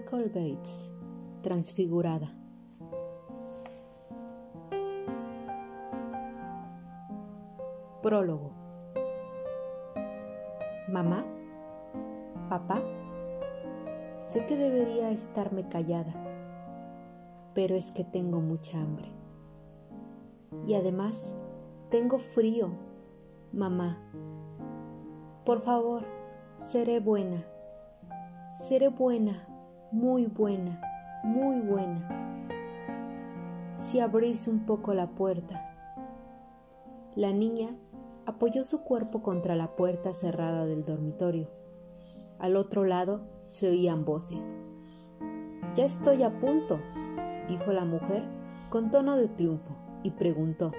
Michael Bates, Transfigurada. Prólogo. Mamá, papá, sé que debería estarme callada, pero es que tengo mucha hambre. Y además, tengo frío, mamá. Por favor, seré buena. Seré buena, muy buena, muy buena. Si abrís un poco la puerta. La niña apoyó su cuerpo contra la puerta cerrada del dormitorio. Al otro lado se oían voces. Ya estoy a punto, dijo la mujer con tono de triunfo y preguntó,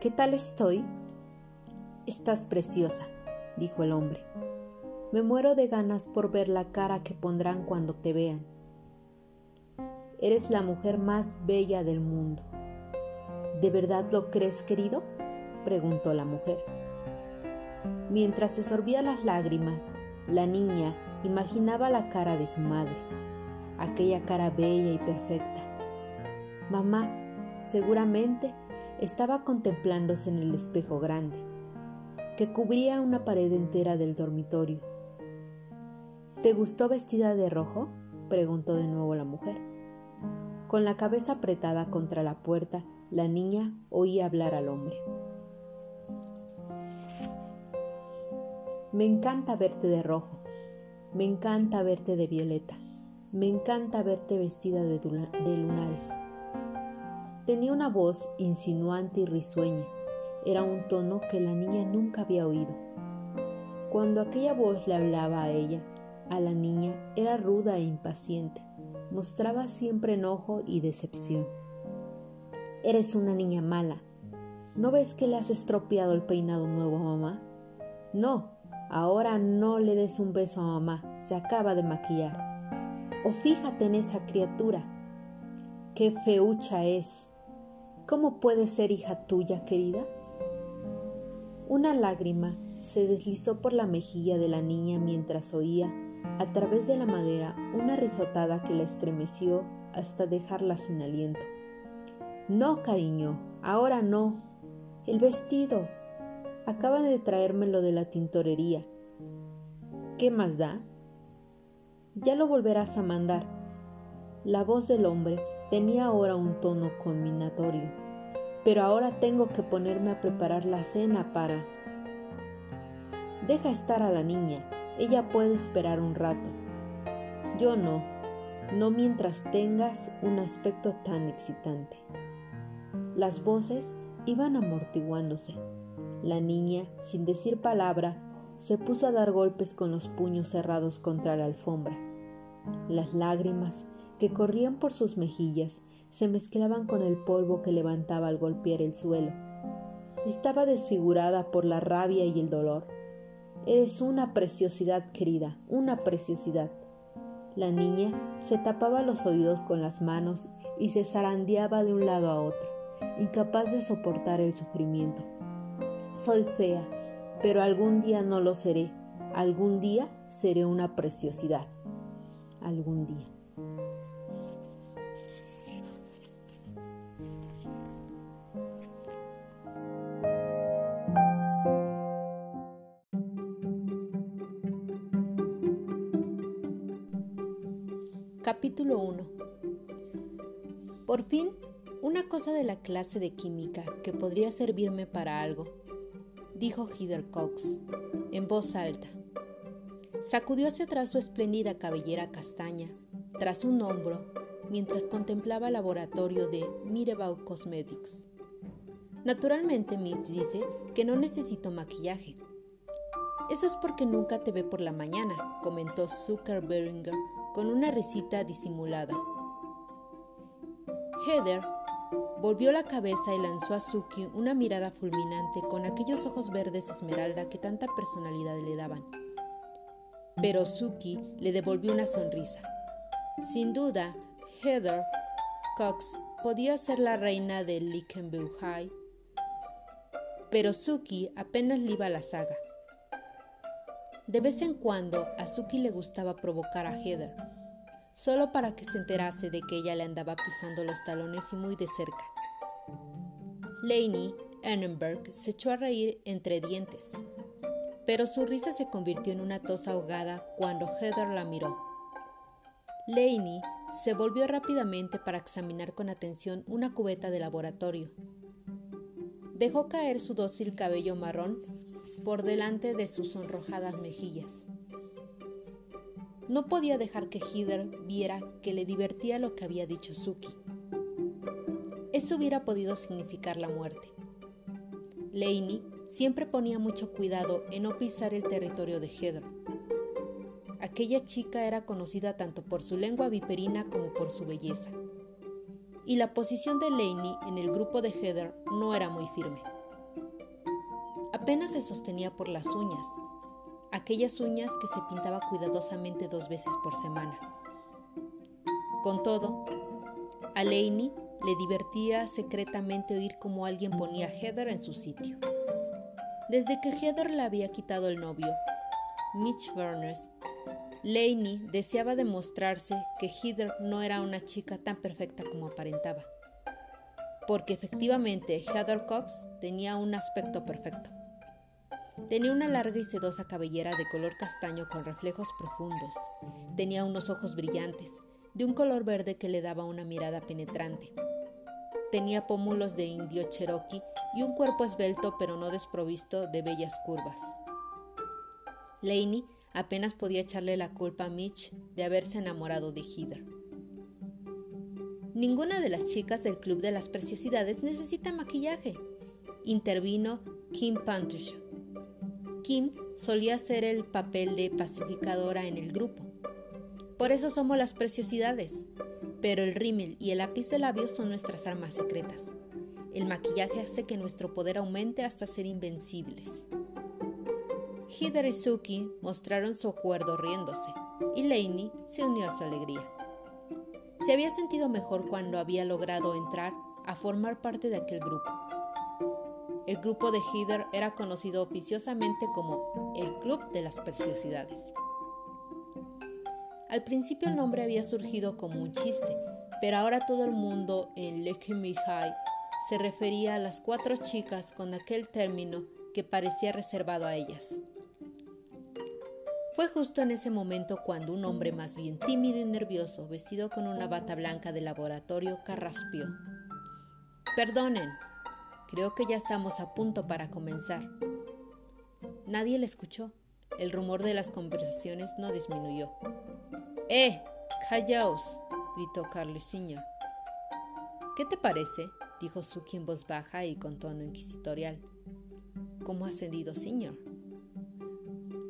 ¿Qué tal estoy? Estás preciosa, dijo el hombre. Me muero de ganas por ver la cara que pondrán cuando te vean. Eres la mujer más bella del mundo. ¿De verdad lo crees, querido? preguntó la mujer. Mientras se sorbía las lágrimas, la niña imaginaba la cara de su madre, aquella cara bella y perfecta. Mamá, seguramente, estaba contemplándose en el espejo grande, que cubría una pared entera del dormitorio. ¿Te gustó vestida de rojo? preguntó de nuevo la mujer. Con la cabeza apretada contra la puerta, la niña oía hablar al hombre. Me encanta verte de rojo, me encanta verte de violeta, me encanta verte vestida de, lunares. Tenía una voz insinuante y risueña. Era un tono que la niña nunca había oído. Cuando aquella voz le hablaba a ella, a la niña era ruda e impaciente. Mostraba siempre enojo y decepción. Eres una niña mala. ¿No ves que le has estropeado el peinado nuevo a mamá? No, ahora no le des un beso a mamá, se acaba de maquillar. O fíjate en esa criatura. Qué feucha es. ¿Cómo puede ser hija tuya, querida? Una lágrima se deslizó por la mejilla de la niña mientras oía, a través de la madera, una risotada que la estremeció hasta dejarla sin aliento. No, cariño, ahora no. El vestido. Acaba de traérmelo de la tintorería. ¿Qué más da? Ya lo volverás a mandar. La voz del hombre Tenía ahora un tono combinatorio, pero ahora tengo que ponerme a preparar la cena para... Deja estar a la niña, ella puede esperar un rato. Yo no, no mientras tengas un aspecto tan excitante. Las voces iban amortiguándose. La niña, sin decir palabra, se puso a dar golpes con los puños cerrados contra la alfombra. Las lágrimas que corrían por sus mejillas se mezclaban con el polvo que levantaba al golpear el suelo. Estaba desfigurada por la rabia y el dolor. Eres una preciosidad, querida, una preciosidad. La niña se tapaba los oídos con las manos y se zarandeaba de un lado a otro, incapaz de soportar el sufrimiento. Soy fea, pero algún día no lo seré. Algún día seré una preciosidad. Algún día. Capítulo 1 Por fin, una cosa de la clase de química que podría servirme para algo, dijo Heather Cox, en voz alta. Sacudió hacia atrás su espléndida cabellera castaña, tras un hombro, mientras contemplaba el laboratorio de Mirabeau Cosmetics. Naturalmente, Mitch dice que no necesito maquillaje. Eso es porque nunca te ve por la mañana, comentó Zucker Beringer con una risita disimulada. Heather volvió la cabeza y lanzó a Suki una mirada fulminante con aquellos ojos verdes esmeralda que tanta personalidad le daban. Pero Suki le devolvió una sonrisa. Sin duda, Heather Cox podía ser la reina de Lickenbeau High, pero Suki apenas le iba a la saga. De vez en cuando a Suki le gustaba provocar a Heather. solo para que se enterase de que ella le andaba pisando los talones y muy de cerca. Laney Annenberg se echó a reír entre dientes, pero su risa se convirtió en una tos ahogada cuando Heather la miró. Laney se volvió rápidamente para examinar con atención una cubeta de laboratorio. Dejó caer su dócil cabello marrón por delante de sus sonrojadas mejillas. No podía dejar que Heather viera que le divertía lo que había dicho Suki. Eso hubiera podido significar la muerte. Laney siempre ponía mucho cuidado en no pisar el territorio de Heather Aquella chica era conocida tanto por su lengua viperina como por su belleza. Y la posición de Laney en el grupo de Heather no era muy firme. Apenas se sostenía por las uñas, aquellas uñas que se pintaba cuidadosamente dos veces por semana. Con todo, a Laney le divertía secretamente oír cómo alguien ponía a Heather en su sitio. Desde que Heather le había quitado el novio, Mitch Burners Laney deseaba demostrarse que Heather no era una chica tan perfecta como aparentaba, porque efectivamente Heather Cox tenía un aspecto perfecto. Tenía una larga y sedosa cabellera de color castaño con reflejos profundos. Tenía unos ojos brillantes, de un color verde que le daba una mirada penetrante. Tenía pómulos de indio cherokee y un cuerpo esbelto pero no desprovisto de bellas curvas. Laney Apenas podía echarle la culpa a Mitch de haberse enamorado de Heather. Ninguna de las chicas del Club de las Preciosidades necesita maquillaje, intervino Kim Pantush. Kim solía hacer el papel de pacificadora en el grupo. Por eso somos las preciosidades, pero el rímel y el lápiz de labios son nuestras armas secretas. El maquillaje hace que nuestro poder aumente hasta ser invencibles. Heather y Suki mostraron su acuerdo riéndose, y Lainey se unió a su alegría. Se había sentido mejor cuando había logrado entrar a formar parte de aquel grupo. El grupo de Heather era conocido oficiosamente como el Club de las Preciosidades. Al principio el nombre había surgido como un chiste, pero ahora todo el mundo en Lekimi High se refería a las cuatro chicas con aquel término que parecía reservado a ellas. Fue justo en ese momento cuando un hombre más bien tímido y nervioso, vestido con una bata blanca de laboratorio, carraspeó. Perdonen, creo que ya estamos a punto para comenzar. Nadie le escuchó. El rumor de las conversaciones no disminuyó. ¡Eh! ¡Callaos! gritó Carly Sr. ¿Qué te parece? dijo Suki en voz baja y con tono inquisitorial. ¿Cómo ha ascendido, señor?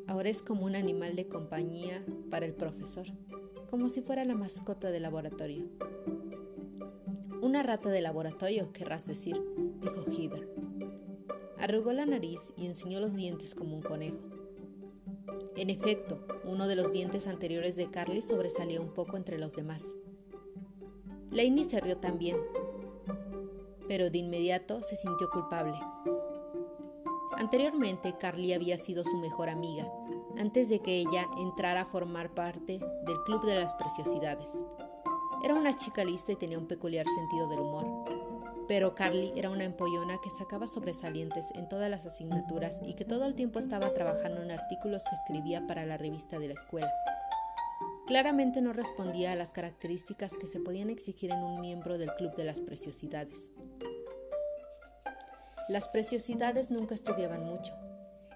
Ahora es como un animal de compañía para el profesor, como si fuera la mascota del laboratorio. Una rata de laboratorio, querrás decir, dijo Heather. Arrugó la nariz y enseñó los dientes como un conejo. En efecto, uno de los dientes anteriores de Carly sobresalía un poco entre los demás. Lainey se rió también, pero de inmediato se sintió culpable. Anteriormente, Carly había sido su mejor amiga, antes de que ella entrara a formar parte del Club de las Preciosidades. Era una chica lista y tenía un peculiar sentido del humor. Pero Carly era una empollona que sacaba sobresalientes en todas las asignaturas y que todo el tiempo estaba trabajando en artículos que escribía para la revista de la escuela. Claramente no respondía a las características que se podían exigir en un miembro del Club de las Preciosidades. Las preciosidades nunca estudiaban mucho.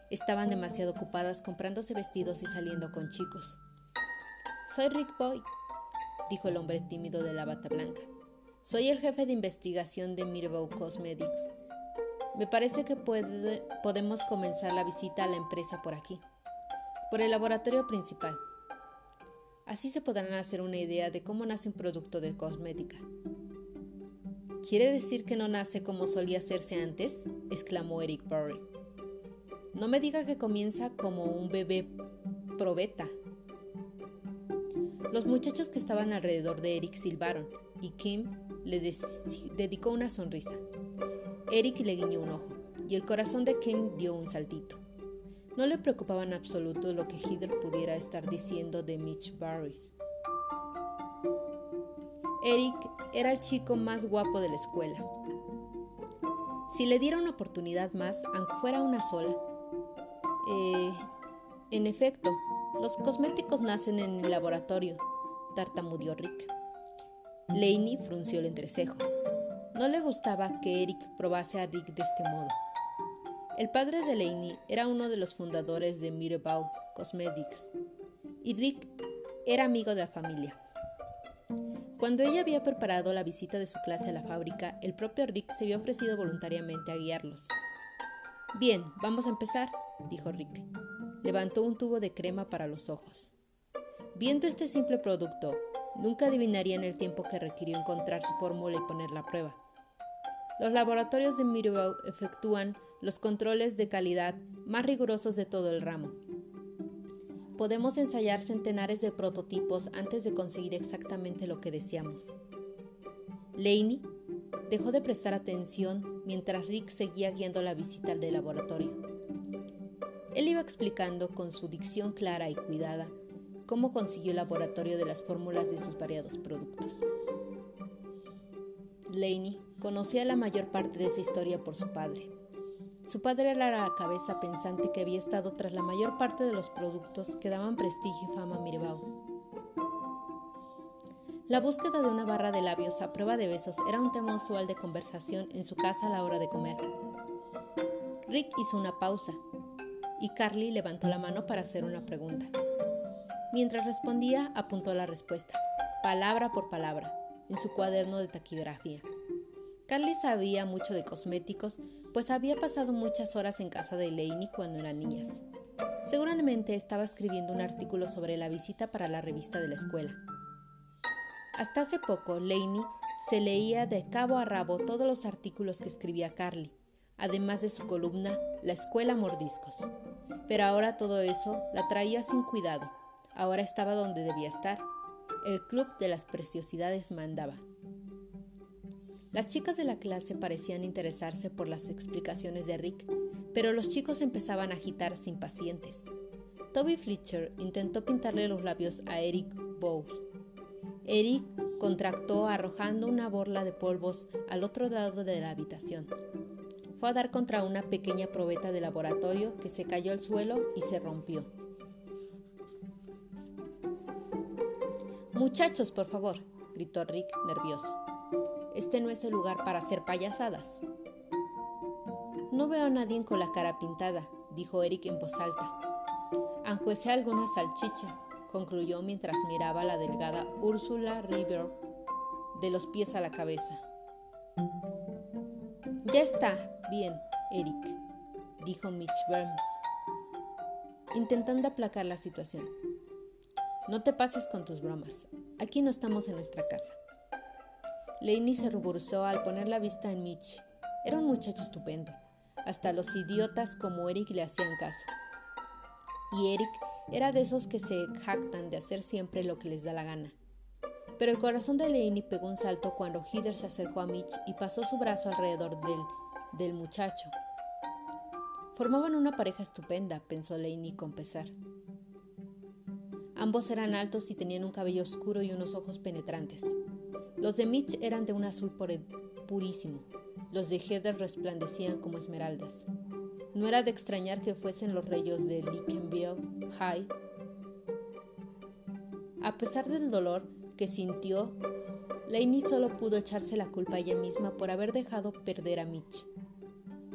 Estaban demasiado ocupadas comprándose vestidos y saliendo con chicos. Soy Rick Boy, dijo el hombre tímido de la bata blanca. Soy el jefe de investigación de Mirbeau Cosmetics. Me parece que podemos comenzar la visita a la empresa por aquí, por el laboratorio principal. Así se podrán hacer una idea de cómo nace un producto de cosmética. ¿Quiere decir que no nace como solía hacerse antes? exclamó Eric Burry. No me diga que comienza como un bebé probeta. Los muchachos que estaban alrededor de Eric silbaron y Kim le dedicó una sonrisa. Eric le guiñó un ojo y el corazón de Kim dio un saltito. No le preocupaba en absoluto lo que Heather pudiera estar diciendo de Mitch Barry. Eric era el chico más guapo de la escuela. Si le diera una oportunidad más, aunque fuera una sola. Eh, en efecto, los cosméticos nacen en el laboratorio, tartamudeó Rick. Laney frunció el entrecejo. No le gustaba que Eric probase a Rick de este modo. El padre de Laney era uno de los fundadores de Mirabau Cosmetics y Rick era amigo de la familia. Cuando ella había preparado la visita de su clase a la fábrica, el propio Rick se había ofrecido voluntariamente a guiarlos. Bien, vamos a empezar, dijo Rick. Levantó un tubo de crema para los ojos. Viendo este simple producto, nunca adivinarían el tiempo que requirió encontrar su fórmula y ponerla a prueba. Los laboratorios de Mirabel efectúan los controles de calidad más rigurosos de todo el ramo podemos ensayar centenares de prototipos antes de conseguir exactamente lo que deseamos. Laney dejó de prestar atención mientras Rick seguía guiando la visita del laboratorio. Él iba explicando con su dicción clara y cuidada cómo consiguió el laboratorio de las fórmulas de sus variados productos. Laney conocía la mayor parte de esa historia por su padre. Su padre era la cabeza pensante que había estado tras la mayor parte de los productos que daban prestigio y fama a Mirabau. La búsqueda de una barra de labios a prueba de besos era un tema usual de conversación en su casa a la hora de comer. Rick hizo una pausa y Carly levantó la mano para hacer una pregunta. Mientras respondía, apuntó la respuesta, palabra por palabra, en su cuaderno de taquigrafía. Carly sabía mucho de cosméticos, pues había pasado muchas horas en casa de Laney cuando eran niñas. Seguramente estaba escribiendo un artículo sobre la visita para la revista de la escuela. Hasta hace poco, Laney se leía de cabo a rabo todos los artículos que escribía Carly, además de su columna La Escuela Mordiscos. Pero ahora todo eso la traía sin cuidado. Ahora estaba donde debía estar. El club de las preciosidades mandaba. Las chicas de la clase parecían interesarse por las explicaciones de Rick, pero los chicos empezaban a agitarse impacientes. Toby Fletcher intentó pintarle los labios a Eric Bowes. Eric contractó arrojando una borla de polvos al otro lado de la habitación. Fue a dar contra una pequeña probeta de laboratorio que se cayó al suelo y se rompió. Muchachos, por favor, gritó Rick nervioso. Este no es el lugar para hacer payasadas. No veo a nadie con la cara pintada, dijo Eric en voz alta. Aunque sea alguna salchicha, concluyó mientras miraba a la delgada Úrsula River de los pies a la cabeza. Ya está, bien, Eric, dijo Mitch Burns, intentando aplacar la situación. No te pases con tus bromas. Aquí no estamos en nuestra casa. Laney se ruborizó al poner la vista en Mitch. Era un muchacho estupendo. Hasta los idiotas como Eric le hacían caso. Y Eric era de esos que se jactan de hacer siempre lo que les da la gana. Pero el corazón de Laney pegó un salto cuando Heather se acercó a Mitch y pasó su brazo alrededor del, del muchacho. Formaban una pareja estupenda, pensó Laney con pesar. Ambos eran altos y tenían un cabello oscuro y unos ojos penetrantes. Los de Mitch eran de un azul purísimo. Los de Heather resplandecían como esmeraldas. No era de extrañar que fuesen los reyes de Lincolnville High. A pesar del dolor que sintió, Lainey solo pudo echarse la culpa a ella misma por haber dejado perder a Mitch.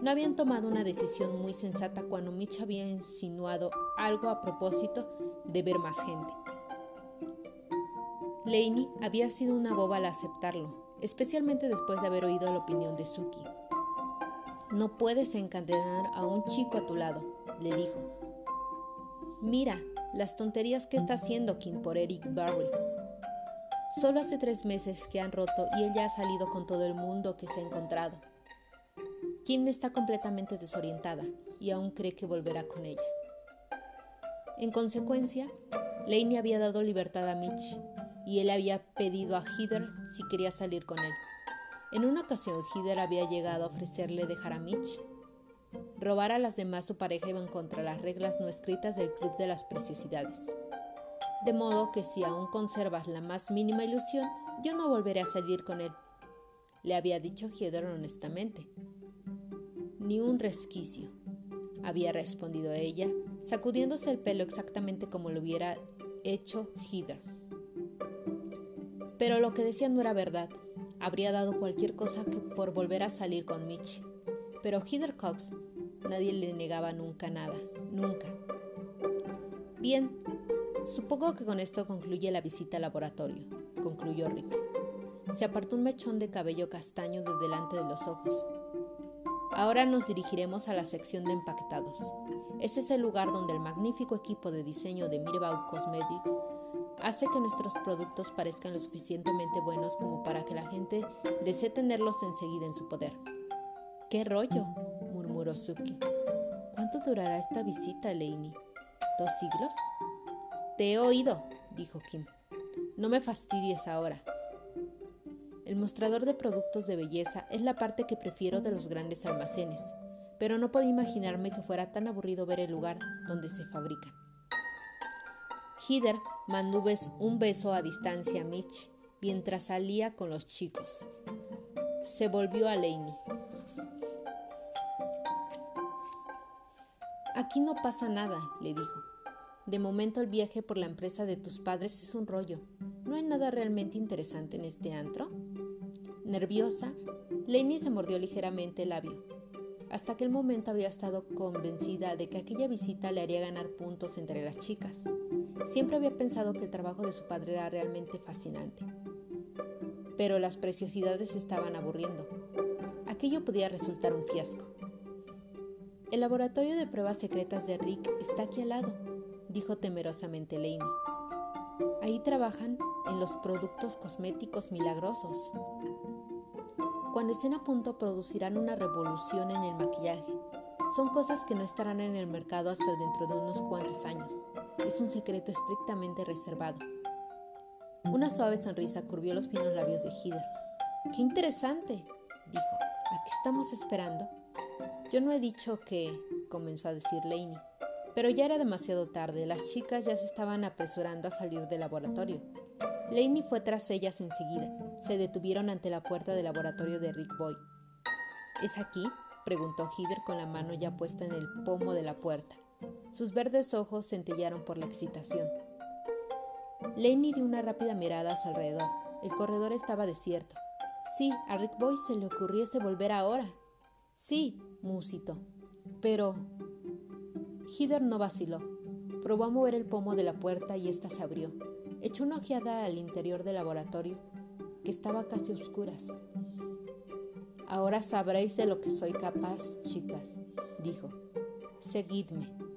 No habían tomado una decisión muy sensata cuando Mitch había insinuado algo a propósito de ver más gente. Laney había sido una boba al aceptarlo, especialmente después de haber oído la opinión de Suki. No puedes encadenar a un chico a tu lado, le dijo. Mira las tonterías que está haciendo Kim por Eric Barry. Solo hace tres meses que han roto y ella ha salido con todo el mundo que se ha encontrado. Kim está completamente desorientada y aún cree que volverá con ella. En consecuencia, Laney había dado libertad a Mitch y él había pedido a Heather si quería salir con él. En una ocasión Heather había llegado a ofrecerle dejar a Mitch. Robar a las demás su pareja iba en contra las reglas no escritas del Club de las Preciosidades. De modo que si aún conservas la más mínima ilusión, Yo no volveré a salir con él, le había dicho Heather honestamente. Ni un resquicio, había respondido ella, sacudiéndose el pelo exactamente como lo hubiera hecho Heather. Pero lo que decía no era verdad. Habría dado cualquier cosa que por volver a salir con Mitch. Pero Heather Cox nadie le negaba nunca nada, nunca. Bien, supongo que con esto concluye la visita al laboratorio, concluyó Rick. Se apartó un mechón de cabello castaño de delante de los ojos. Ahora nos dirigiremos a la sección de empaquetados. Ese es el lugar donde el magnífico equipo de diseño de Mirbau Cosmetics hace que nuestros productos parezcan lo suficientemente buenos como para que la gente desee tenerlos enseguida en su poder. ¡Qué rollo! murmuró Suki. ¿Cuánto durará esta visita, Lainey? ¿Dos siglos? Te he oído, dijo Kim. No me fastidies ahora. El mostrador de productos de belleza es la parte que prefiero de los grandes almacenes, pero no podía imaginarme que fuera tan aburrido ver el lugar donde se fabrican. Heather mandó un beso a distancia a Mitch mientras salía con los chicos. Se volvió a Laney. Aquí no pasa nada, le dijo. De momento el viaje por la empresa de tus padres es un rollo. ¿No hay nada realmente interesante en este antro? Nerviosa, Lainey se mordió ligeramente el labio. Hasta aquel momento había estado convencida de que aquella visita le haría ganar puntos entre las chicas. Siempre había pensado que el trabajo de su padre era realmente fascinante. Pero las preciosidades estaban aburriendo. Aquello podía resultar un fiasco. El laboratorio de pruebas secretas de Rick está aquí al lado, dijo temerosamente Lainey. Ahí trabajan en los productos cosméticos milagrosos. Cuando estén a punto producirán una revolución en el maquillaje. Son cosas que no estarán en el mercado hasta dentro de unos cuantos años. Es un secreto estrictamente reservado. Una suave sonrisa curvió los finos labios de Heather. ¡Qué interesante! dijo. ¿A qué estamos esperando? Yo no he dicho que, comenzó a decir Lainey, pero ya era demasiado tarde. Las chicas ya se estaban apresurando a salir del laboratorio. Laney fue tras ellas enseguida. Se detuvieron ante la puerta del laboratorio de Rick Boy. ¿Es aquí? preguntó Heather con la mano ya puesta en el pomo de la puerta. Sus verdes ojos centellaron por la excitación. Laney dio una rápida mirada a su alrededor. El corredor estaba desierto. Sí, a Rick Boy se le ocurriese volver ahora. Sí, musito. Pero... Heather no vaciló. Probó a mover el pomo de la puerta y ésta se abrió. Echó una ojeada al interior del laboratorio, que estaba casi a oscuras. Ahora sabréis de lo que soy capaz, chicas, dijo. Seguidme.